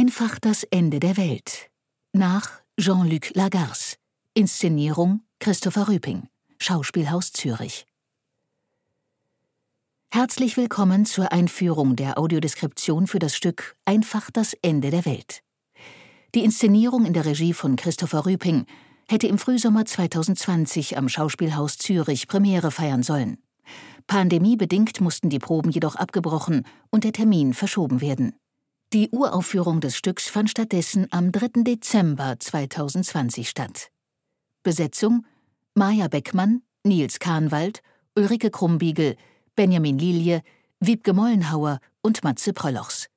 Einfach das Ende der Welt. Nach Jean-Luc Lagarce. Inszenierung Christopher Rüping. Schauspielhaus Zürich. Herzlich willkommen zur Einführung der Audiodeskription für das Stück Einfach das Ende der Welt. Die Inszenierung in der Regie von Christopher Rüping hätte im Frühsommer 2020 am Schauspielhaus Zürich Premiere feiern sollen. Pandemiebedingt mussten die Proben jedoch abgebrochen und der Termin verschoben werden. Die Uraufführung des Stücks fand stattdessen am 3. Dezember 2020 statt. Besetzung Maja Beckmann, Nils Kahnwald, Ulrike Krumbiegel, Benjamin Lilie, Wiebke Mollenhauer und Matze Pröllochs.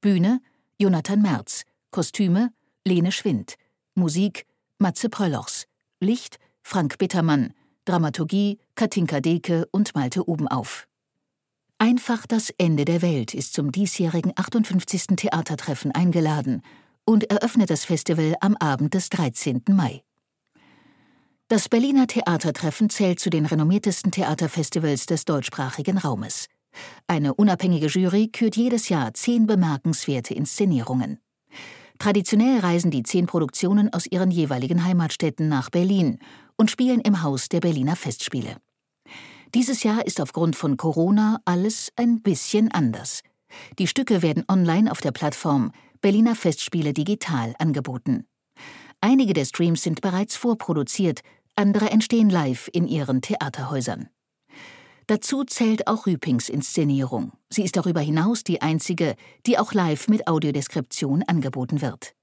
Bühne Jonathan Merz, Kostüme Lene Schwind, Musik Matze Pröllochs, Licht Frank Bittermann, Dramaturgie Katinka Deke und Malte Obenauf. Einfach das Ende der Welt ist zum diesjährigen 58. Theatertreffen eingeladen und eröffnet das Festival am Abend des 13. Mai. Das Berliner Theatertreffen zählt zu den renommiertesten Theaterfestivals des deutschsprachigen Raumes. Eine unabhängige Jury kürt jedes Jahr zehn bemerkenswerte Inszenierungen. Traditionell reisen die zehn Produktionen aus ihren jeweiligen Heimatstädten nach Berlin und spielen im Haus der Berliner Festspiele. Dieses Jahr ist aufgrund von Corona alles ein bisschen anders. Die Stücke werden online auf der Plattform Berliner Festspiele Digital angeboten. Einige der Streams sind bereits vorproduziert, andere entstehen live in ihren Theaterhäusern. Dazu zählt auch Rüpings Inszenierung. Sie ist darüber hinaus die einzige, die auch live mit Audiodeskription angeboten wird.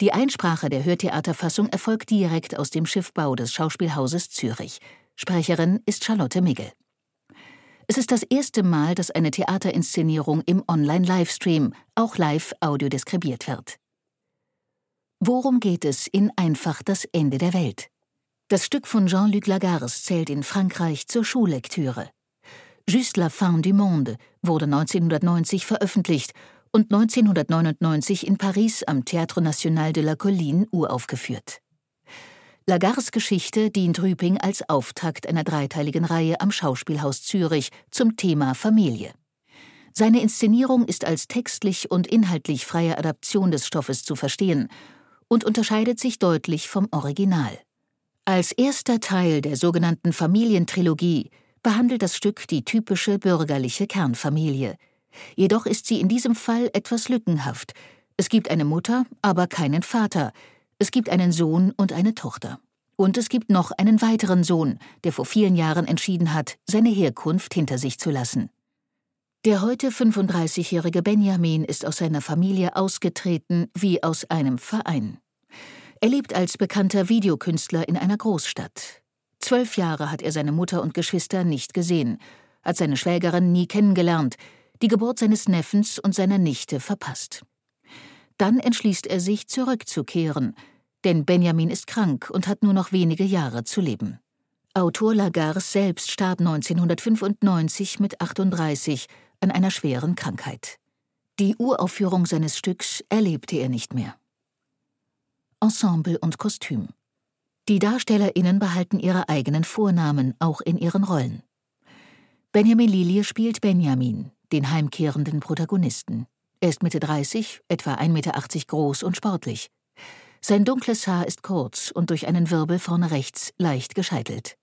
Die Einsprache der Hörtheaterfassung erfolgt direkt aus dem Schiffbau des Schauspielhauses Zürich. Sprecherin ist Charlotte Migel. Es ist das erste Mal, dass eine Theaterinszenierung im Online-Livestream auch live audiodeskribiert wird. Worum geht es in Einfach das Ende der Welt? Das Stück von Jean-Luc Lagarce zählt in Frankreich zur Schullektüre. Juste la fin du monde wurde 1990 veröffentlicht und 1999 in Paris am Théâtre National de la Colline uraufgeführt. Lagards Geschichte dient Rüping als Auftakt einer dreiteiligen Reihe am Schauspielhaus Zürich zum Thema Familie. Seine Inszenierung ist als textlich und inhaltlich freie Adaption des Stoffes zu verstehen und unterscheidet sich deutlich vom Original. Als erster Teil der sogenannten Familientrilogie behandelt das Stück die typische bürgerliche Kernfamilie. Jedoch ist sie in diesem Fall etwas lückenhaft. Es gibt eine Mutter, aber keinen Vater, es gibt einen Sohn und eine Tochter. Und es gibt noch einen weiteren Sohn, der vor vielen Jahren entschieden hat, seine Herkunft hinter sich zu lassen. Der heute 35-jährige Benjamin ist aus seiner Familie ausgetreten wie aus einem Verein. Er lebt als bekannter Videokünstler in einer Großstadt. Zwölf Jahre hat er seine Mutter und Geschwister nicht gesehen, hat seine Schwägerin nie kennengelernt, die Geburt seines Neffens und seiner Nichte verpasst. Dann entschließt er sich, zurückzukehren, denn Benjamin ist krank und hat nur noch wenige Jahre zu leben. Autor Lagarce selbst starb 1995 mit 38 an einer schweren Krankheit. Die Uraufführung seines Stücks erlebte er nicht mehr. Ensemble und Kostüm. Die DarstellerInnen behalten ihre eigenen Vornamen, auch in ihren Rollen. Benjamin Lilie spielt Benjamin, den heimkehrenden Protagonisten. Er ist Mitte 30, etwa 1,80 Meter groß und sportlich. Sein dunkles Haar ist kurz und durch einen Wirbel vorne rechts leicht gescheitelt.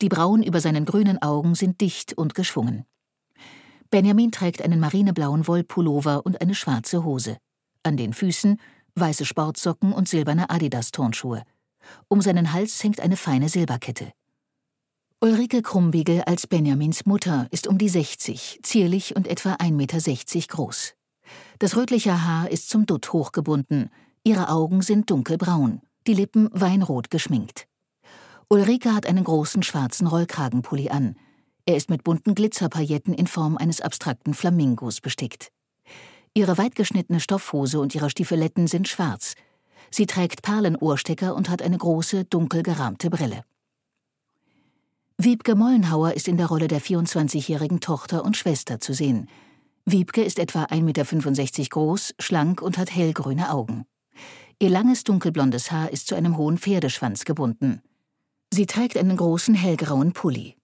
Die Brauen über seinen grünen Augen sind dicht und geschwungen. Benjamin trägt einen marineblauen Wollpullover und eine schwarze Hose. An den Füßen weiße Sportsocken und silberne Adidas-Turnschuhe. Um seinen Hals hängt eine feine Silberkette. Ulrike Krumbiegel als Benjamins Mutter ist um die 60, zierlich und etwa 1,60 Meter groß. Das rötliche Haar ist zum Dutt hochgebunden, Ihre Augen sind dunkelbraun, die Lippen weinrot geschminkt. Ulrike hat einen großen schwarzen Rollkragenpulli an. Er ist mit bunten Glitzerpailletten in Form eines abstrakten Flamingos bestickt. Ihre weitgeschnittene Stoffhose und ihre Stiefeletten sind schwarz. Sie trägt Perlenohrstecker und hat eine große, dunkel gerahmte Brille. Wiebke Mollenhauer ist in der Rolle der 24-jährigen Tochter und Schwester zu sehen. Wiebke ist etwa 1,65 Meter groß, schlank und hat hellgrüne Augen. Ihr langes dunkelblondes Haar ist zu einem hohen Pferdeschwanz gebunden. Sie trägt einen großen hellgrauen Pulli.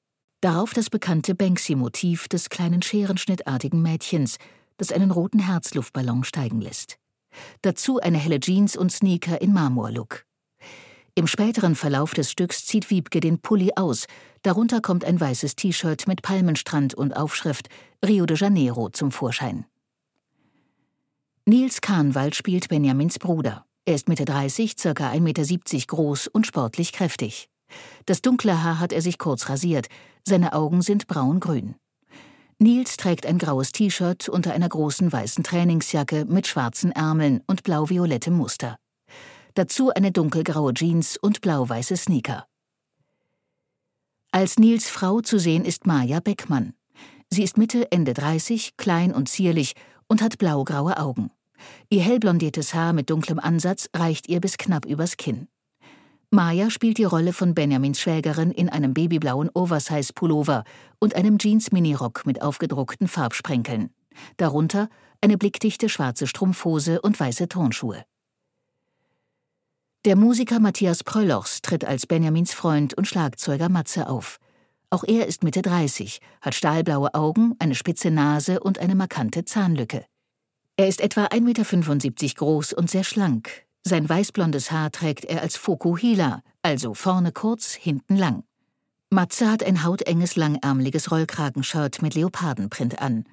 Darauf das bekannte Banksy-Motiv des kleinen scherenschnittartigen Mädchens, das einen roten Herzluftballon steigen lässt. Dazu eine helle Jeans und Sneaker in Marmorlook. Im späteren Verlauf des Stücks zieht Wiebke den Pulli aus, darunter kommt ein weißes T-Shirt mit Palmenstrand und Aufschrift Rio de Janeiro zum Vorschein. Nils Kahnwald spielt Benjamins Bruder. Er ist Mitte 30, ca. 1,70 Meter groß und sportlich kräftig. Das dunkle Haar hat er sich kurz rasiert, seine Augen sind braun-grün. Nils trägt ein graues T-Shirt unter einer großen weißen Trainingsjacke mit schwarzen Ärmeln und blau-violettem Muster. Dazu eine dunkelgraue Jeans und blau-weiße Sneaker. Als Nils Frau zu sehen ist Maja Beckmann. Sie ist Mitte, Ende 30, klein und zierlich und hat blaugraue Augen. Ihr hellblondiertes Haar mit dunklem Ansatz reicht ihr bis knapp übers Kinn. Maya spielt die Rolle von Benjamins Schwägerin in einem babyblauen Oversize-Pullover und einem Jeans-Minirock mit aufgedruckten Farbsprenkeln. Darunter eine blickdichte schwarze Strumpfhose und weiße Turnschuhe. Der Musiker Matthias Pröllochs tritt als Benjamins Freund und Schlagzeuger Matze auf. Auch er ist Mitte 30, hat stahlblaue Augen, eine spitze Nase und eine markante Zahnlücke. Er ist etwa 1,75 Meter groß und sehr schlank. Sein weißblondes Haar trägt er als Fokuhila, also vorne kurz, hinten lang. Matze hat ein hautenges, langärmeliges Rollkragenshirt mit Leopardenprint an.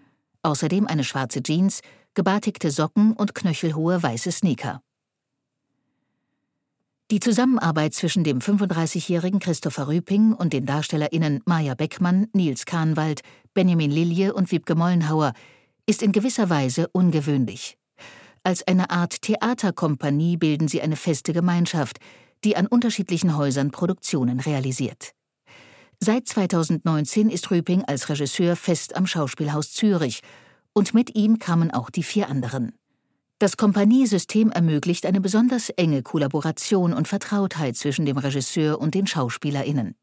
Außerdem eine schwarze Jeans, gebartigte Socken und knöchelhohe weiße Sneaker. Die Zusammenarbeit zwischen dem 35-jährigen Christopher Rüping und den DarstellerInnen Maja Beckmann, Nils Kahnwald, Benjamin Lilje und Wiebke Mollenhauer ist in gewisser Weise ungewöhnlich. Als eine Art Theaterkompanie bilden sie eine feste Gemeinschaft, die an unterschiedlichen Häusern Produktionen realisiert. Seit 2019 ist Rüping als Regisseur fest am Schauspielhaus Zürich und mit ihm kamen auch die vier anderen. Das Kompaniesystem ermöglicht eine besonders enge Kollaboration und Vertrautheit zwischen dem Regisseur und den SchauspielerInnen.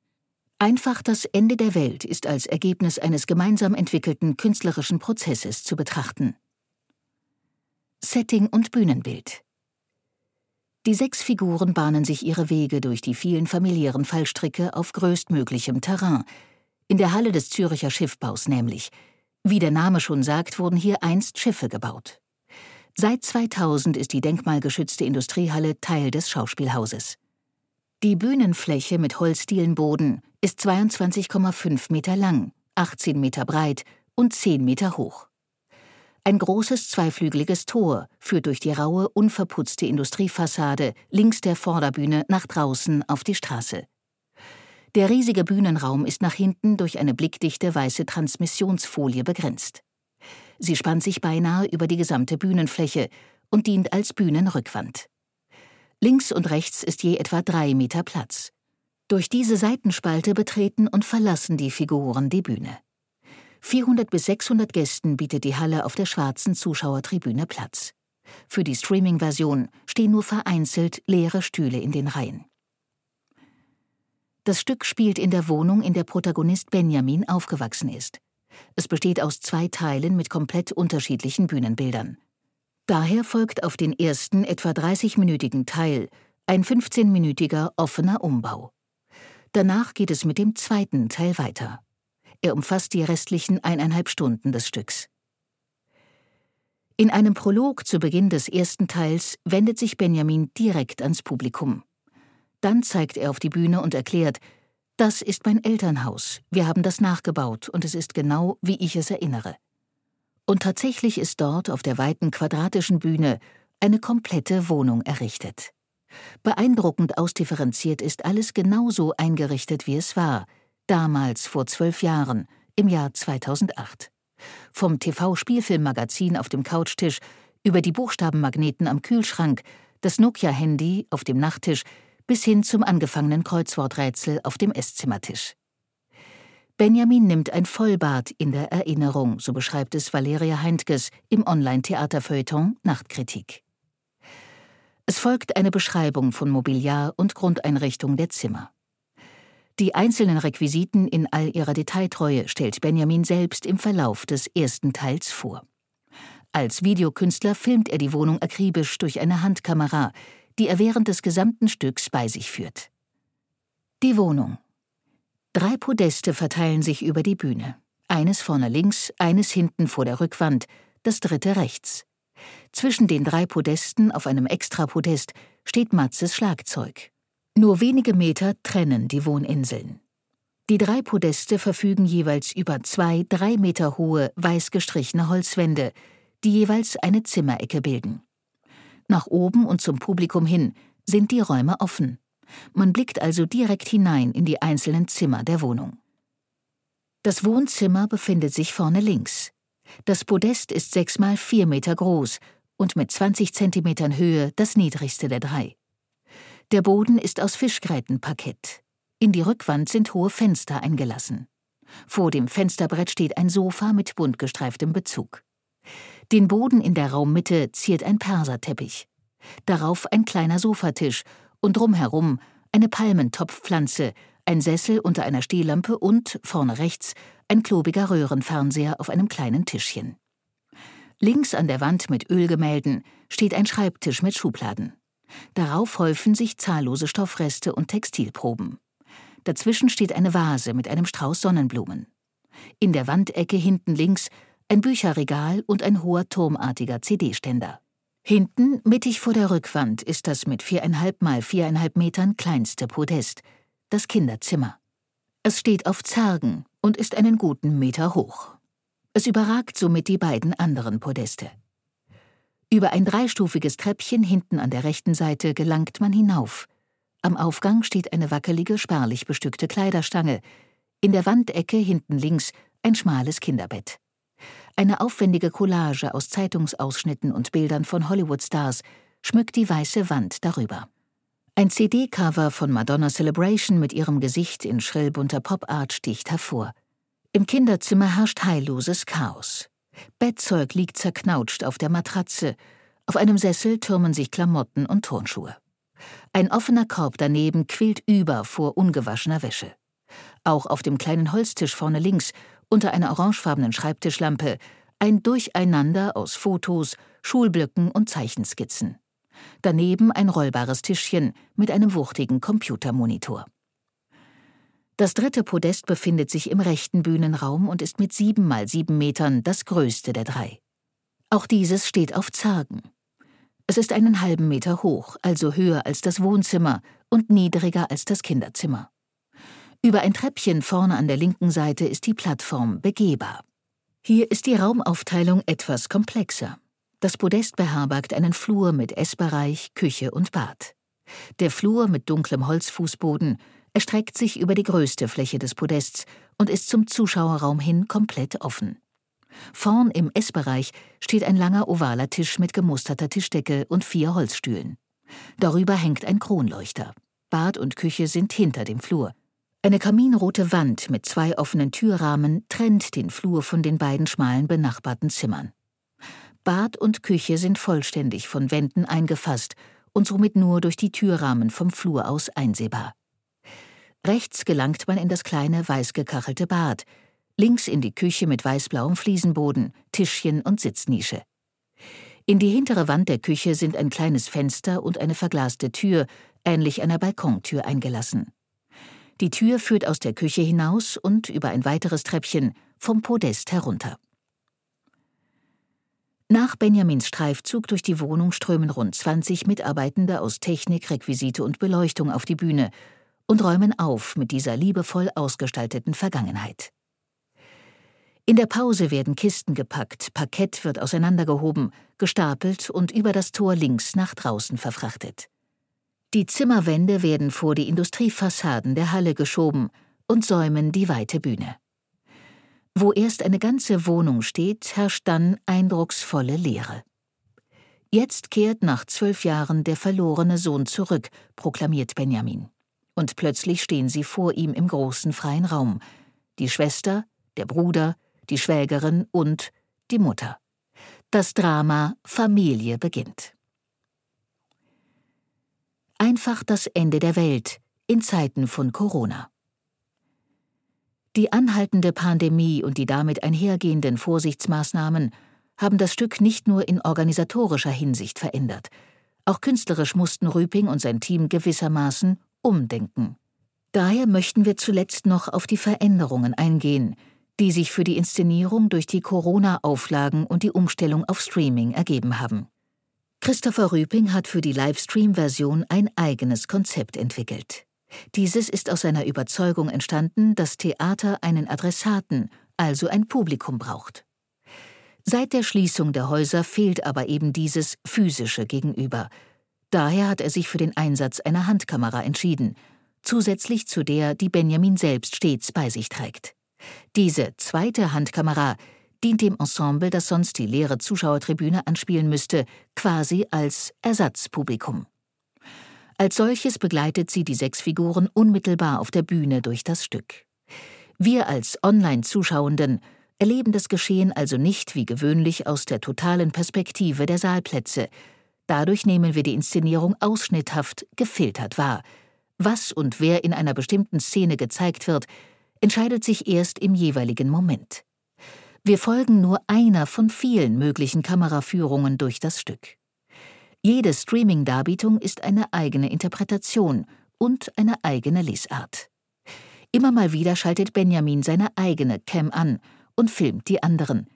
Einfach das Ende der Welt ist als Ergebnis eines gemeinsam entwickelten künstlerischen Prozesses zu betrachten. Setting und Bühnenbild Die sechs Figuren bahnen sich ihre Wege durch die vielen familiären Fallstricke auf größtmöglichem Terrain, in der Halle des Züricher Schiffbaus nämlich. Wie der Name schon sagt, wurden hier einst Schiffe gebaut. Seit 2000 ist die denkmalgeschützte Industriehalle Teil des Schauspielhauses. Die Bühnenfläche mit Holzdielenboden ist 22,5 Meter lang, 18 Meter breit und 10 Meter hoch. Ein großes zweiflügeliges Tor führt durch die raue, unverputzte Industriefassade links der Vorderbühne nach draußen auf die Straße. Der riesige Bühnenraum ist nach hinten durch eine blickdichte weiße Transmissionsfolie begrenzt. Sie spannt sich beinahe über die gesamte Bühnenfläche und dient als Bühnenrückwand. Links und rechts ist je etwa drei Meter Platz. Durch diese Seitenspalte betreten und verlassen die Figuren die Bühne. 400 bis 600 Gästen bietet die Halle auf der schwarzen Zuschauertribüne Platz. Für die Streaming-Version stehen nur vereinzelt leere Stühle in den Reihen. Das Stück spielt in der Wohnung, in der Protagonist Benjamin aufgewachsen ist. Es besteht aus zwei Teilen mit komplett unterschiedlichen Bühnenbildern. Daher folgt auf den ersten etwa 30-minütigen Teil ein 15-minütiger offener Umbau. Danach geht es mit dem zweiten Teil weiter. Er umfasst die restlichen eineinhalb Stunden des Stücks. In einem Prolog zu Beginn des ersten Teils wendet sich Benjamin direkt ans Publikum. Dann zeigt er auf die Bühne und erklärt, das ist mein Elternhaus, wir haben das nachgebaut und es ist genau, wie ich es erinnere. Und tatsächlich ist dort auf der weiten quadratischen Bühne eine komplette Wohnung errichtet. Beeindruckend ausdifferenziert ist alles genauso eingerichtet, wie es war, damals vor zwölf Jahren, im Jahr 2008. Vom TV-Spielfilmmagazin auf dem Couchtisch über die Buchstabenmagneten am Kühlschrank, das Nokia-Handy auf dem Nachttisch bis hin zum angefangenen Kreuzworträtsel auf dem Esszimmertisch. Benjamin nimmt ein Vollbad in der Erinnerung, so beschreibt es Valeria Heintges im Online-Theaterfeuilleton Nachtkritik. Es folgt eine Beschreibung von Mobiliar und Grundeinrichtung der Zimmer. Die einzelnen Requisiten in all ihrer Detailtreue stellt Benjamin selbst im Verlauf des ersten Teils vor. Als Videokünstler filmt er die Wohnung akribisch durch eine Handkamera, die er während des gesamten Stücks bei sich führt. Die Wohnung Drei Podeste verteilen sich über die Bühne. Eines vorne links, eines hinten vor der Rückwand, das dritte rechts. Zwischen den drei Podesten auf einem Extrapodest steht Matzes Schlagzeug. Nur wenige Meter trennen die Wohninseln. Die drei Podeste verfügen jeweils über zwei drei Meter hohe, weiß gestrichene Holzwände, die jeweils eine Zimmerecke bilden. Nach oben und zum Publikum hin sind die Räume offen. Man blickt also direkt hinein in die einzelnen Zimmer der Wohnung. Das Wohnzimmer befindet sich vorne links. Das Podest ist sechs mal vier Meter groß und mit 20 Zentimetern Höhe das niedrigste der drei. Der Boden ist aus Fischgrätenparkett. In die Rückwand sind hohe Fenster eingelassen. Vor dem Fensterbrett steht ein Sofa mit bunt gestreiftem Bezug. Den Boden in der Raummitte ziert ein Perserteppich. Darauf ein kleiner Sofatisch und drumherum eine Palmentopfpflanze, ein Sessel unter einer Stehlampe und, vorne rechts, ein klobiger Röhrenfernseher auf einem kleinen Tischchen. Links an der Wand mit Ölgemälden steht ein Schreibtisch mit Schubladen. Darauf häufen sich zahllose Stoffreste und Textilproben. Dazwischen steht eine Vase mit einem Strauß Sonnenblumen. In der Wandecke hinten links ein Bücherregal und ein hoher turmartiger CD-Ständer. Hinten, mittig vor der Rückwand, ist das mit viereinhalb mal viereinhalb Metern kleinste Podest, das Kinderzimmer. Es steht auf Zargen und ist einen guten Meter hoch. Es überragt somit die beiden anderen Podeste. Über ein dreistufiges Treppchen hinten an der rechten Seite gelangt man hinauf. Am Aufgang steht eine wackelige, spärlich bestückte Kleiderstange. In der Wandecke hinten links ein schmales Kinderbett. Eine aufwendige Collage aus Zeitungsausschnitten und Bildern von Hollywood-Stars schmückt die weiße Wand darüber. Ein CD-Cover von Madonna Celebration mit ihrem Gesicht in schrillbunter Pop-Art sticht hervor. Im Kinderzimmer herrscht heilloses Chaos. Bettzeug liegt zerknautscht auf der Matratze, auf einem Sessel türmen sich Klamotten und Turnschuhe. Ein offener Korb daneben quillt über vor ungewaschener Wäsche. Auch auf dem kleinen Holztisch vorne links, unter einer orangefarbenen Schreibtischlampe, ein Durcheinander aus Fotos, Schulblöcken und Zeichenskizzen. Daneben ein rollbares Tischchen mit einem wuchtigen Computermonitor. Das dritte Podest befindet sich im rechten Bühnenraum und ist mit sieben mal sieben Metern das größte der drei. Auch dieses steht auf Zargen. Es ist einen halben Meter hoch, also höher als das Wohnzimmer und niedriger als das Kinderzimmer. Über ein Treppchen vorne an der linken Seite ist die Plattform begehbar. Hier ist die Raumaufteilung etwas komplexer. Das Podest beherbergt einen Flur mit Essbereich, Küche und Bad. Der Flur mit dunklem Holzfußboden erstreckt sich über die größte Fläche des Podests und ist zum Zuschauerraum hin komplett offen. Vorn im Essbereich steht ein langer ovaler Tisch mit gemusterter Tischdecke und vier Holzstühlen. Darüber hängt ein Kronleuchter. Bad und Küche sind hinter dem Flur. Eine kaminrote Wand mit zwei offenen Türrahmen trennt den Flur von den beiden schmalen benachbarten Zimmern. Bad und Küche sind vollständig von Wänden eingefasst und somit nur durch die Türrahmen vom Flur aus einsehbar. Rechts gelangt man in das kleine, weiß gekachelte Bad, links in die Küche mit weißblauem Fliesenboden, Tischchen und Sitznische. In die hintere Wand der Küche sind ein kleines Fenster und eine verglaste Tür, ähnlich einer Balkontür, eingelassen. Die Tür führt aus der Küche hinaus und über ein weiteres Treppchen vom Podest herunter. Nach Benjamins Streifzug durch die Wohnung strömen rund 20 Mitarbeitende aus Technik, Requisite und Beleuchtung auf die Bühne und räumen auf mit dieser liebevoll ausgestalteten Vergangenheit. In der Pause werden Kisten gepackt, Parkett wird auseinandergehoben, gestapelt und über das Tor links nach draußen verfrachtet. Die Zimmerwände werden vor die Industriefassaden der Halle geschoben und säumen die weite Bühne. Wo erst eine ganze Wohnung steht, herrscht dann eindrucksvolle Leere. Jetzt kehrt nach zwölf Jahren der verlorene Sohn zurück, proklamiert Benjamin. Und plötzlich stehen sie vor ihm im großen freien Raum. Die Schwester, der Bruder, die Schwägerin und die Mutter. Das Drama Familie beginnt. Einfach das Ende der Welt in Zeiten von Corona. Die anhaltende Pandemie und die damit einhergehenden Vorsichtsmaßnahmen haben das Stück nicht nur in organisatorischer Hinsicht verändert. Auch künstlerisch mussten Rüping und sein Team gewissermaßen umdenken. Daher möchten wir zuletzt noch auf die Veränderungen eingehen, die sich für die Inszenierung durch die Corona-Auflagen und die Umstellung auf Streaming ergeben haben. Christopher Rüping hat für die Livestream-Version ein eigenes Konzept entwickelt. Dieses ist aus seiner Überzeugung entstanden, dass Theater einen Adressaten, also ein Publikum braucht. Seit der Schließung der Häuser fehlt aber eben dieses physische Gegenüber. Daher hat er sich für den Einsatz einer Handkamera entschieden, zusätzlich zu der, die Benjamin selbst stets bei sich trägt. Diese zweite Handkamera dient dem Ensemble, das sonst die leere Zuschauertribüne anspielen müsste, quasi als Ersatzpublikum. Als solches begleitet sie die sechs Figuren unmittelbar auf der Bühne durch das Stück. Wir als Online-Zuschauenden erleben das Geschehen also nicht wie gewöhnlich aus der totalen Perspektive der Saalplätze. Dadurch nehmen wir die Inszenierung ausschnitthaft, gefiltert wahr. Was und wer in einer bestimmten Szene gezeigt wird, entscheidet sich erst im jeweiligen Moment. Wir folgen nur einer von vielen möglichen Kameraführungen durch das Stück. Jede Streaming-Darbietung ist eine eigene Interpretation und eine eigene Lesart. Immer mal wieder schaltet Benjamin seine eigene Cam an und filmt die anderen.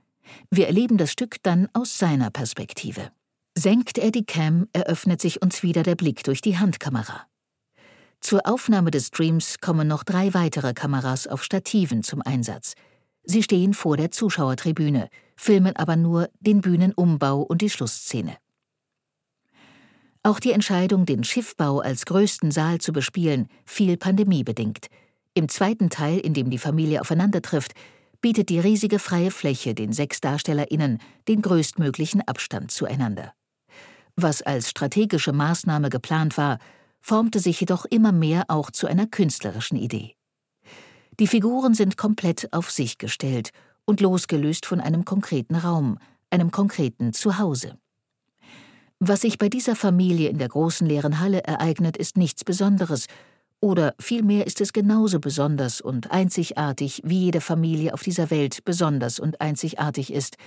Wir erleben das Stück dann aus seiner Perspektive. Senkt er die Cam, eröffnet sich uns wieder der Blick durch die Handkamera. Zur Aufnahme des Streams kommen noch drei weitere Kameras auf Stativen zum Einsatz. Sie stehen vor der Zuschauertribüne, filmen aber nur den Bühnenumbau und die Schlussszene. Auch die Entscheidung, den Schiffbau als größten Saal zu bespielen, fiel pandemiebedingt. Im zweiten Teil, in dem die Familie aufeinandertrifft, bietet die riesige freie Fläche den sechs DarstellerInnen den größtmöglichen Abstand zueinander. Was als strategische Maßnahme geplant war, formte sich jedoch immer mehr auch zu einer künstlerischen Idee. Die Figuren sind komplett auf sich gestellt und losgelöst von einem konkreten Raum, einem konkreten Zuhause. Was sich bei dieser Familie in der großen leeren Halle ereignet, ist nichts Besonderes, oder vielmehr ist es genauso besonders und einzigartig, wie jede Familie auf dieser Welt besonders und einzigartig ist,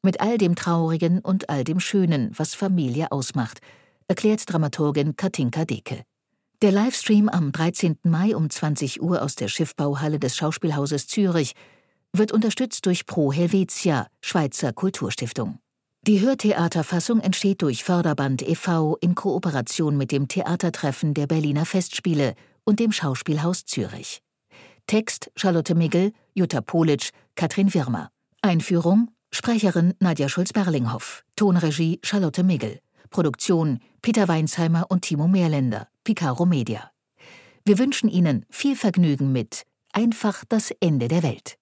mit all dem Traurigen und all dem Schönen, was Familie ausmacht, erklärt Dramaturgin Katinka Deke. Der Livestream am 13. Mai um 20 Uhr aus der Schiffbauhalle des Schauspielhauses Zürich wird unterstützt durch Pro Helvetia, Schweizer Kulturstiftung. Die Hörtheaterfassung entsteht durch Förderband e.V. in Kooperation mit dem Theatertreffen der Berliner Festspiele und dem Schauspielhaus Zürich. Text Charlotte Migel, Jutta Politsch, Katrin Wirmer. Einführung Sprecherin Nadja Schulz-Berlinghoff. Tonregie Charlotte Migel. Produktion Peter Weinsheimer und Timo Meerländer, Picaro Media. Wir wünschen Ihnen viel Vergnügen mit Einfach das Ende der Welt.